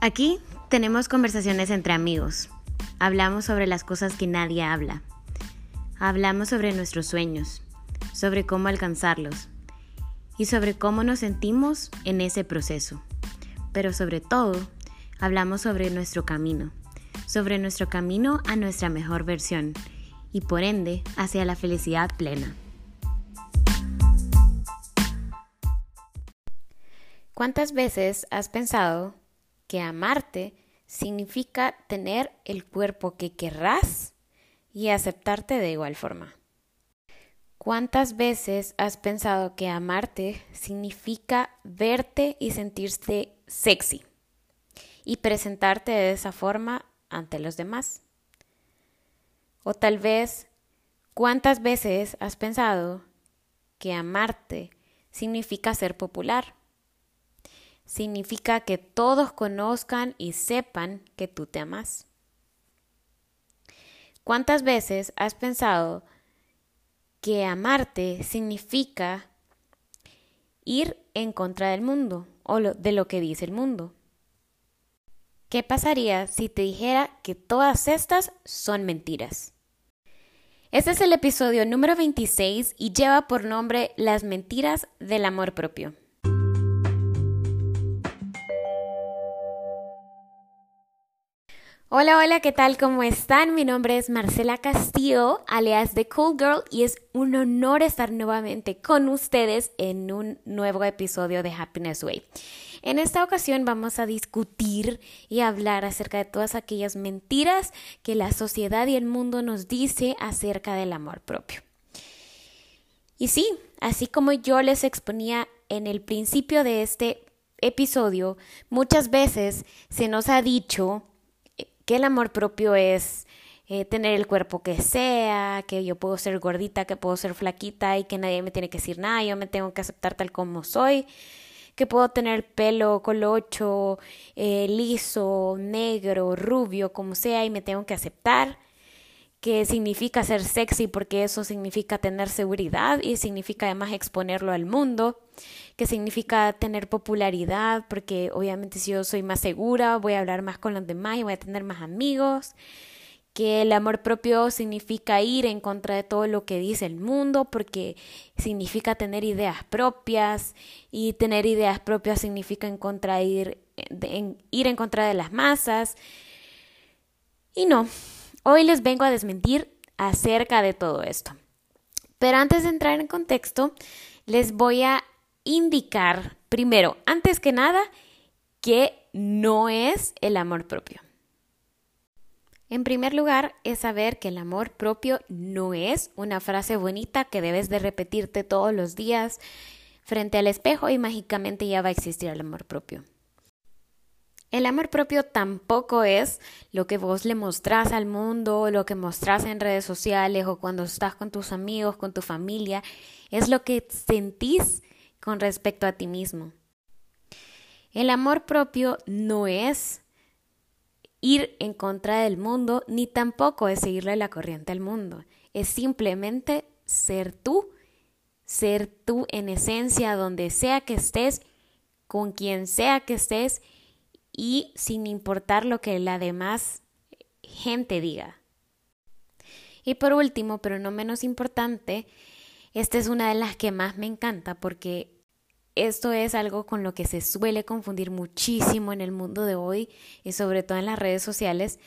Aquí tenemos conversaciones entre amigos. Hablamos sobre las cosas que nadie habla. Hablamos sobre nuestros sueños, sobre cómo alcanzarlos y sobre cómo nos sentimos en ese proceso. Pero sobre todo, hablamos sobre nuestro camino, sobre nuestro camino a nuestra mejor versión y por ende hacia la felicidad plena. ¿Cuántas veces has pensado que amarte significa tener el cuerpo que querrás y aceptarte de igual forma? ¿Cuántas veces has pensado que amarte significa verte y sentirte sexy y presentarte de esa forma ante los demás? O tal vez, ¿cuántas veces has pensado que amarte significa ser popular? Significa que todos conozcan y sepan que tú te amas. ¿Cuántas veces has pensado que amarte significa ir en contra del mundo o de lo que dice el mundo? ¿Qué pasaría si te dijera que todas estas son mentiras? Este es el episodio número 26 y lleva por nombre Las mentiras del amor propio. Hola, hola, ¿qué tal? ¿Cómo están? Mi nombre es Marcela Castillo, alias The Cool Girl, y es un honor estar nuevamente con ustedes en un nuevo episodio de Happiness Way. En esta ocasión vamos a discutir y hablar acerca de todas aquellas mentiras que la sociedad y el mundo nos dice acerca del amor propio. Y sí, así como yo les exponía en el principio de este episodio, muchas veces se nos ha dicho que el amor propio es eh, tener el cuerpo que sea, que yo puedo ser gordita, que puedo ser flaquita y que nadie me tiene que decir nada, yo me tengo que aceptar tal como soy, que puedo tener pelo colocho, eh, liso, negro, rubio, como sea, y me tengo que aceptar que significa ser sexy porque eso significa tener seguridad y significa además exponerlo al mundo, que significa tener popularidad porque obviamente si yo soy más segura voy a hablar más con los demás y voy a tener más amigos, que el amor propio significa ir en contra de todo lo que dice el mundo porque significa tener ideas propias y tener ideas propias significa en contra ir, ir en contra de las masas y no, Hoy les vengo a desmentir acerca de todo esto. Pero antes de entrar en contexto, les voy a indicar primero, antes que nada, que no es el amor propio. En primer lugar, es saber que el amor propio no es una frase bonita que debes de repetirte todos los días frente al espejo y mágicamente ya va a existir el amor propio. El amor propio tampoco es lo que vos le mostrás al mundo, lo que mostrás en redes sociales o cuando estás con tus amigos, con tu familia. Es lo que sentís con respecto a ti mismo. El amor propio no es ir en contra del mundo, ni tampoco es seguirle la corriente al mundo. Es simplemente ser tú, ser tú en esencia donde sea que estés, con quien sea que estés y sin importar lo que la demás gente diga. Y por último, pero no menos importante, esta es una de las que más me encanta porque esto es algo con lo que se suele confundir muchísimo en el mundo de hoy y sobre todo en las redes sociales.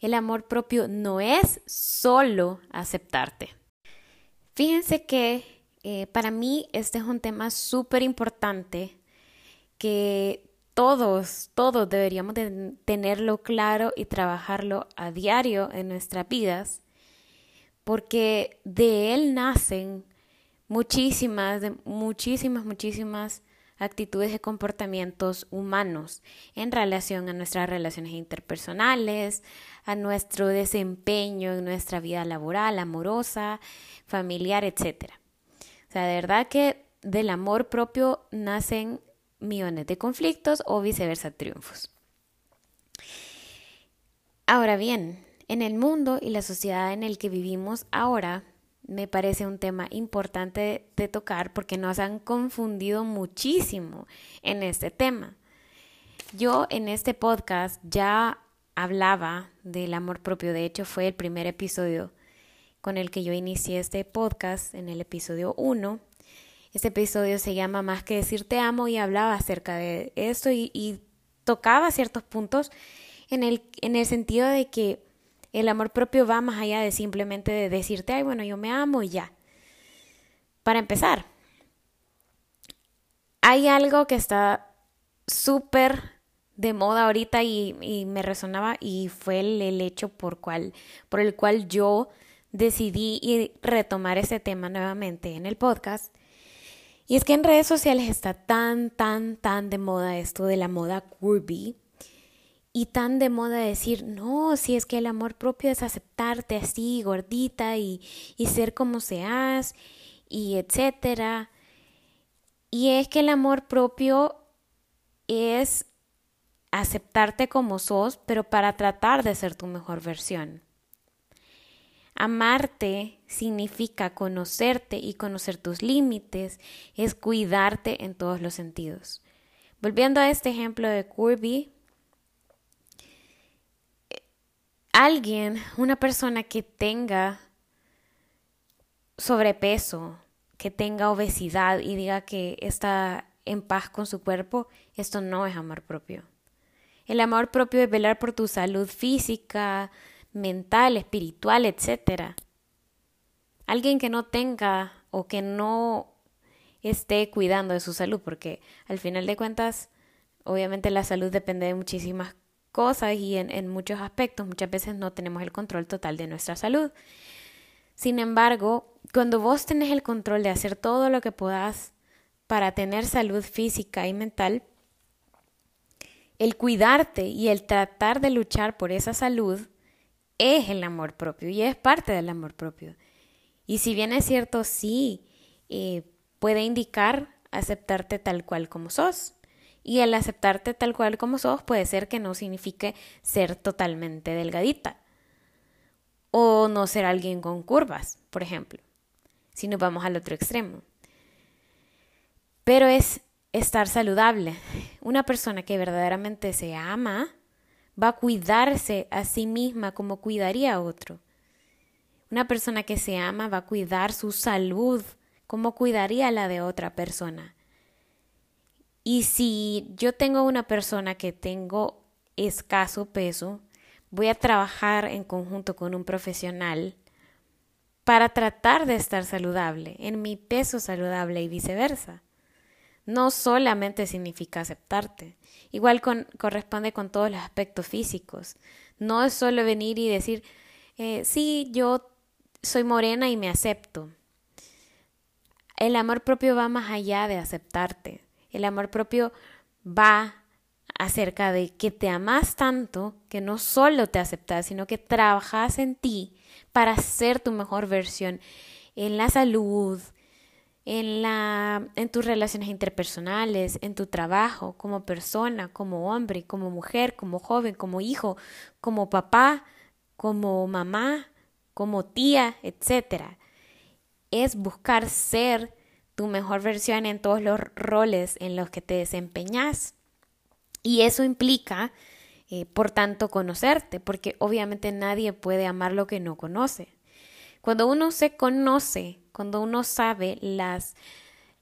El amor propio no es solo aceptarte. Fíjense que eh, para mí este es un tema súper importante que todos, todos deberíamos de tenerlo claro y trabajarlo a diario en nuestras vidas, porque de él nacen muchísimas, muchísimas, muchísimas actitudes y comportamientos humanos en relación a nuestras relaciones interpersonales, a nuestro desempeño en nuestra vida laboral, amorosa, familiar, etc. O sea, de verdad que del amor propio nacen millones de conflictos o viceversa triunfos. Ahora bien, en el mundo y la sociedad en el que vivimos ahora, me parece un tema importante de tocar porque nos han confundido muchísimo en este tema. yo en este podcast ya hablaba del amor propio. De hecho, fue el primer episodio con el que yo inicié este podcast, en el episodio 1. Este episodio se llama Más que decir te amo y hablaba acerca de esto y, y tocaba ciertos puntos en el, en el sentido de que el amor propio va más allá de simplemente de decirte, ay, bueno, yo me amo y ya. Para empezar, hay algo que está súper de moda ahorita y, me resonaba y fue el, hecho por, cual, por el cual yo decidí retomar ese tema nuevamente en el podcast. Y es que en redes sociales está tan, tan, tan de moda esto de la moda curvy y tan de moda decir, no, si es que el amor propio es aceptarte así, gordita y, y ser como seas y etcétera. Y es que el amor propio es aceptarte como sos, pero para tratar de ser tu mejor versión. Amarte significa conocerte y conocer tus límites, es cuidarte en todos los sentidos. Volviendo a este ejemplo de Kirby, alguien, una persona que tenga sobrepeso, que tenga obesidad y diga que está en paz con su cuerpo, esto no es amor propio. El amor propio es velar por tu salud física, mental, espiritual, etc. Alguien que no tenga o que no esté cuidando de su salud, porque al final de cuentas, obviamente la salud depende de muchísimas cosas y en, muchos aspectos muchas veces no tenemos el control total de nuestra salud. Sin embargo, cuando vos tenés el control de hacer todo lo que puedas para tener salud física y mental, el cuidarte y el tratar de luchar por esa salud es el amor propio y es parte del amor propio. Y si bien es cierto, sí, eh, puede indicar aceptarte tal cual como sos. Y el aceptarte tal cual como sos puede ser que no signifique ser totalmente delgadita o no ser alguien con curvas, por ejemplo, si nos vamos al otro extremo. Pero es estar saludable. Una persona que verdaderamente se ama va a cuidarse a sí misma como cuidaría a otro. Una persona que se ama va a cuidar su salud como cuidaría la de otra persona. Y si yo tengo una persona que tengo escaso peso, voy a trabajar en conjunto con un profesional para tratar de estar saludable, en mi peso saludable y viceversa no solamente significa aceptarte. Igual corresponde con todos los aspectos físicos. No es solo venir y decir, eh, sí, yo soy morena y me acepto. El amor propio va más allá de aceptarte. El amor propio va acerca de que te amas tanto que no solo te aceptas, sino que trabajas en ti para ser tu mejor versión en la salud, en, la, en tus relaciones interpersonales, en tu trabajo, como persona, como hombre, como mujer, como joven, como hijo, como papá, como mamá, como tía, etc. Es buscar ser tu mejor versión en todos los roles en los que te desempeñas. Y eso implica, eh, por tanto, conocerte, porque obviamente nadie puede amar lo que no conoce. Cuando uno se conoce, cuando uno sabe las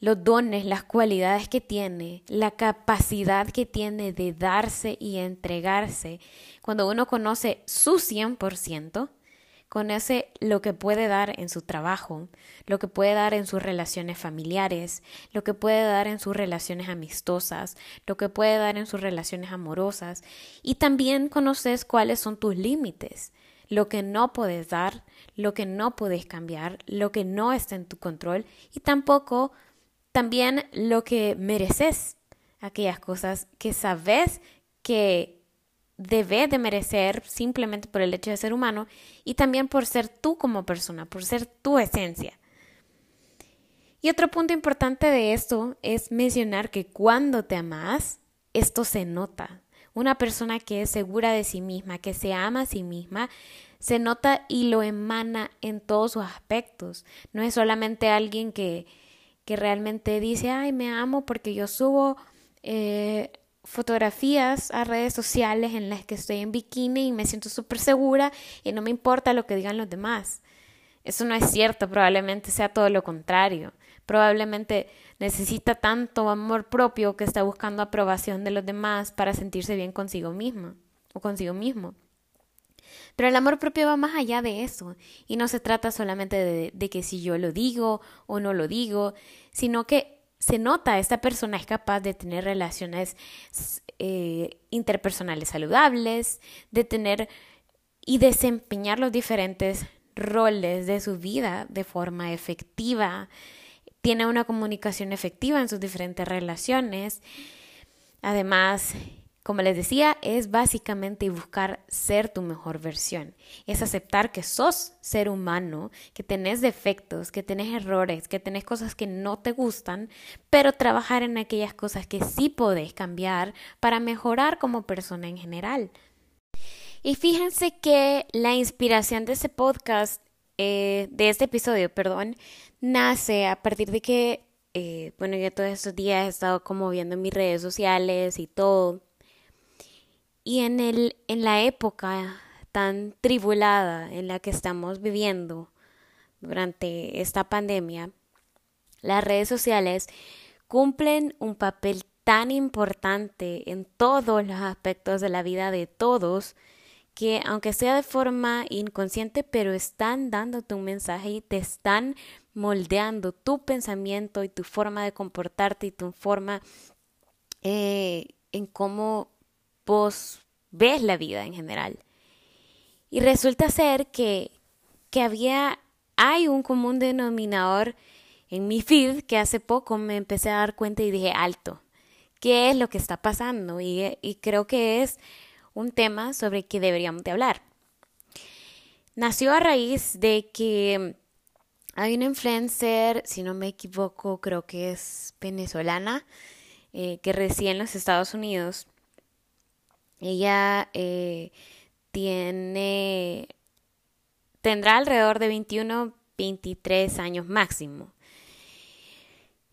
los dones, las cualidades que tiene, la capacidad que tiene de darse y entregarse, cuando uno conoce su 100%, conoce lo que puede dar en su trabajo, lo que puede dar en sus relaciones familiares, lo que puede dar en sus relaciones amistosas, lo que puede dar en sus relaciones amorosas, y también conoces cuáles son tus límites, lo que no puedes dar, lo que no puedes cambiar, lo que no está en tu control y tampoco también lo que mereces, aquellas cosas que sabes que debes de merecer simplemente por el hecho de ser humano y también por ser tú como persona, por ser tu esencia. Y otro punto importante de esto es mencionar que cuando te amas, esto se nota, una persona que es segura de sí misma, que se ama a sí misma, se nota y lo emana en todos sus aspectos. No es solamente alguien que, que realmente dice, ay, me amo porque yo subo eh, fotografías a redes sociales en las que estoy en bikini y me siento súper segura y no me importa lo que digan los demás. Eso no es cierto, probablemente sea todo lo contrario. Probablemente necesita tanto amor propio que está buscando aprobación de los demás para sentirse bien consigo misma o consigo mismo. Pero el amor propio va más allá de eso y no se trata solamente de, de que si yo lo digo o no lo digo, sino que se nota, esta persona es capaz de tener relaciones eh, interpersonales saludables, de tener y desempeñar los diferentes roles de su vida de forma efectiva, tiene una comunicación efectiva en sus diferentes relaciones. Además, como les decía, es básicamente buscar ser tu mejor versión. Es aceptar que sos ser humano, que tenés defectos, que tenés errores, que tenés cosas que no te gustan, pero trabajar en aquellas cosas que sí podés cambiar para mejorar como persona en general. Y fíjense que la inspiración de este podcast, eh, de este episodio, perdón, nace a partir de que, eh, bueno, yo todos estos días he estado como viendo mis redes sociales y todo y en, el, en la época tan tribulada en la que estamos viviendo durante esta pandemia, las redes sociales cumplen un papel tan importante en todos los aspectos de la vida de todos que aunque sea de forma inconsciente, pero están dándote un mensaje y te están moldeando tu pensamiento y tu forma de comportarte y tu forma eh, en cómo vos ves la vida en general. Y resulta ser que, que había, hay un común denominador en mi feed que hace poco me empecé a dar cuenta y dije, alto, ¿qué es lo que está pasando? Y, y creo que es un tema sobre que deberíamos de hablar. Nació a raíz de que hay una influencer, si no me equivoco, creo que es venezolana, eh, que reside en los Estados Unidos ella eh, tiene, tendrá alrededor de 21, 23 años máximo.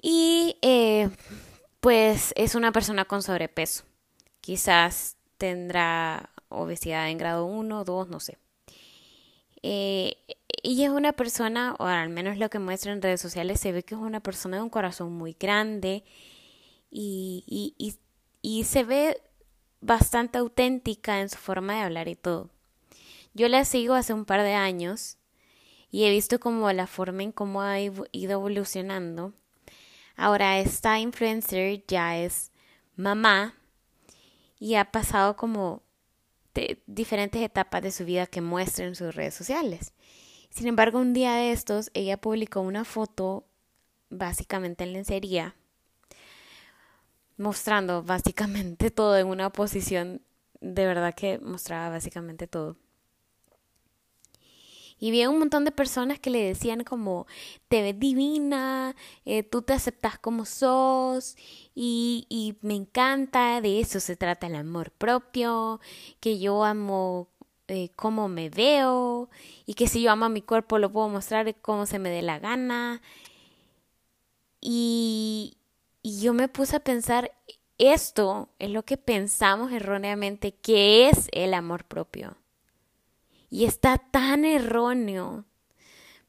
Y eh, pues es una persona con sobrepeso. Quizás tendrá obesidad en grado 1, 2, no sé. Eh, ella es una persona, o al menos lo que muestra en redes sociales, se ve que es una persona de un corazón muy grande y, y, y, y se ve bastante auténtica en su forma de hablar y todo. Yo la sigo hace un par de años y he visto como la forma en cómo ha ido evolucionando. Ahora esta influencer ya es mamá y ha pasado como diferentes etapas de su vida que muestra en sus redes sociales. Sin embargo, un día de estos ella publicó una foto básicamente en lencería mostrando básicamente todo en una posición de verdad que mostraba básicamente todo. Y vi un montón de personas que le decían como, te ves divina, eh, tú te aceptas como sos, y, y me encanta, de eso se trata el amor propio, que yo amo eh, cómo me veo, y que si yo amo a mi cuerpo lo puedo mostrar como se me dé la gana. Y, y yo me puse a pensar, esto es lo que pensamos erróneamente que es el amor propio. Y está tan erróneo.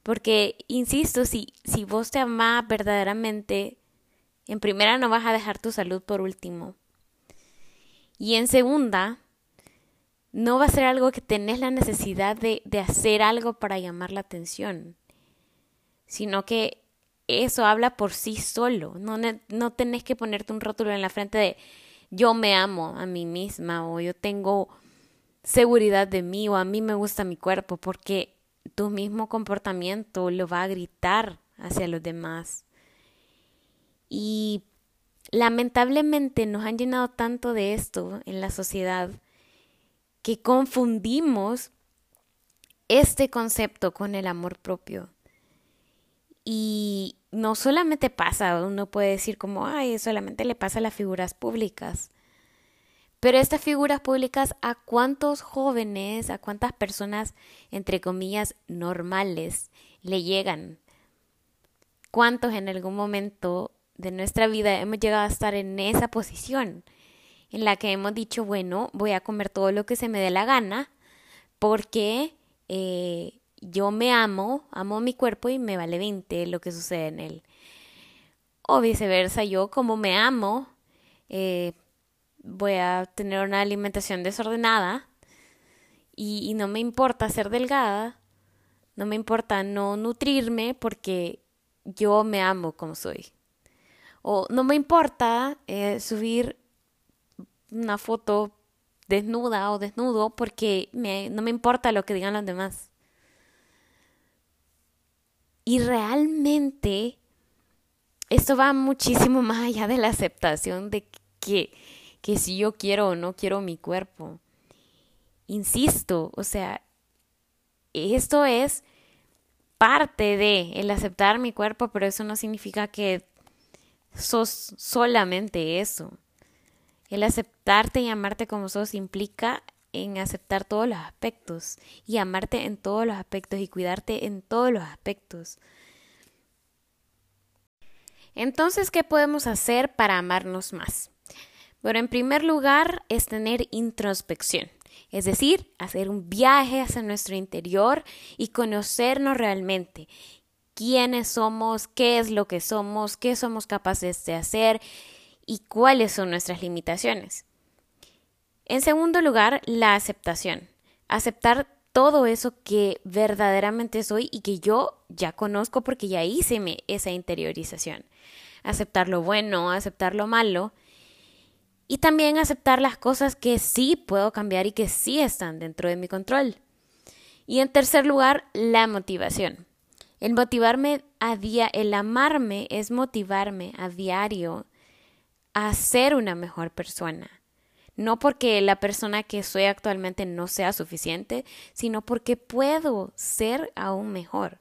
Porque, insisto, si, si vos te amás verdaderamente, en primera no vas a dejar tu salud por último. Y en segunda, no va a ser algo que tenés la necesidad de, de hacer algo para llamar la atención, sino que eso habla por sí solo. No, no tenés que ponerte un rótulo en la frente de yo me amo a mí misma o yo tengo seguridad de mí o a mí me gusta mi cuerpo porque tu mismo comportamiento lo va a gritar hacia los demás. Y lamentablemente nos han llenado tanto de esto en la sociedad que confundimos este concepto con el amor propio. Y no solamente pasa, uno puede decir como, ay, solamente le pasa a las figuras públicas. Pero estas figuras públicas, ¿a cuántos jóvenes, a cuántas personas, entre comillas, normales le llegan? ¿Cuántos en algún momento de nuestra vida hemos llegado a estar en esa posición? en la que hemos dicho, bueno, voy a comer todo lo que se me dé la gana porque eh, yo me amo, amo mi cuerpo y me vale 20 lo que sucede en él. O viceversa, yo como me amo, eh, voy a tener una alimentación desordenada y, no me importa ser delgada, no me importa no nutrirme porque yo me amo como soy. O no me importa eh, subir una foto desnuda o desnudo porque me, no me importa lo que digan los demás. Y realmente esto va muchísimo más allá de la aceptación de que, que si yo quiero o no quiero mi cuerpo. Insisto, o sea, esto es parte de el aceptar mi cuerpo, pero eso no significa que sos solamente eso. El aceptarte y amarte como sos implica en aceptar todos los aspectos y amarte en todos los aspectos y cuidarte en todos los aspectos. Entonces, ¿qué podemos hacer para amarnos más? Bueno, en primer lugar es tener introspección, es decir, hacer un viaje hacia nuestro interior y conocernos realmente quiénes somos, qué es lo que somos, qué somos capaces de hacer y cuáles son nuestras limitaciones. En segundo lugar, la aceptación. Aceptar todo eso que verdaderamente soy y que yo ya conozco porque ya hice esa interiorización. Aceptar lo bueno, aceptar lo malo y también aceptar las cosas que sí puedo cambiar y que sí están dentro de mi control. Y en tercer lugar, la motivación. El motivarme a día, el amarme es motivarme a diario a ser una mejor persona. No porque la persona que soy actualmente no sea suficiente, sino porque puedo ser aún mejor.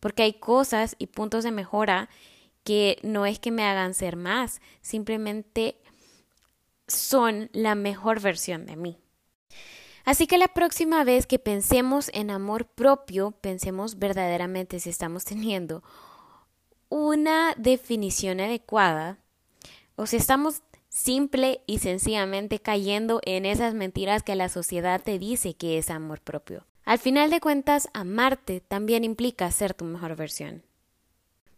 Porque hay cosas y puntos de mejora que no es que me hagan ser más, simplemente son la mejor versión de mí. Así que la próxima vez que pensemos en amor propio, pensemos verdaderamente si estamos teniendo una definición adecuada o si estamos simple y sencillamente cayendo en esas mentiras que la sociedad te dice que es amor propio. Al final de cuentas, amarte también implica ser tu mejor versión.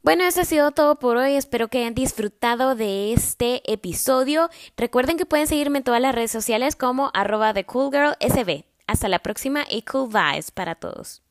Bueno, eso ha sido todo por hoy. Espero que hayan disfrutado de este episodio. Recuerden que pueden seguirme en todas las redes sociales como arroba TheCoolGirlSB. Hasta la próxima y cool vibes para todos.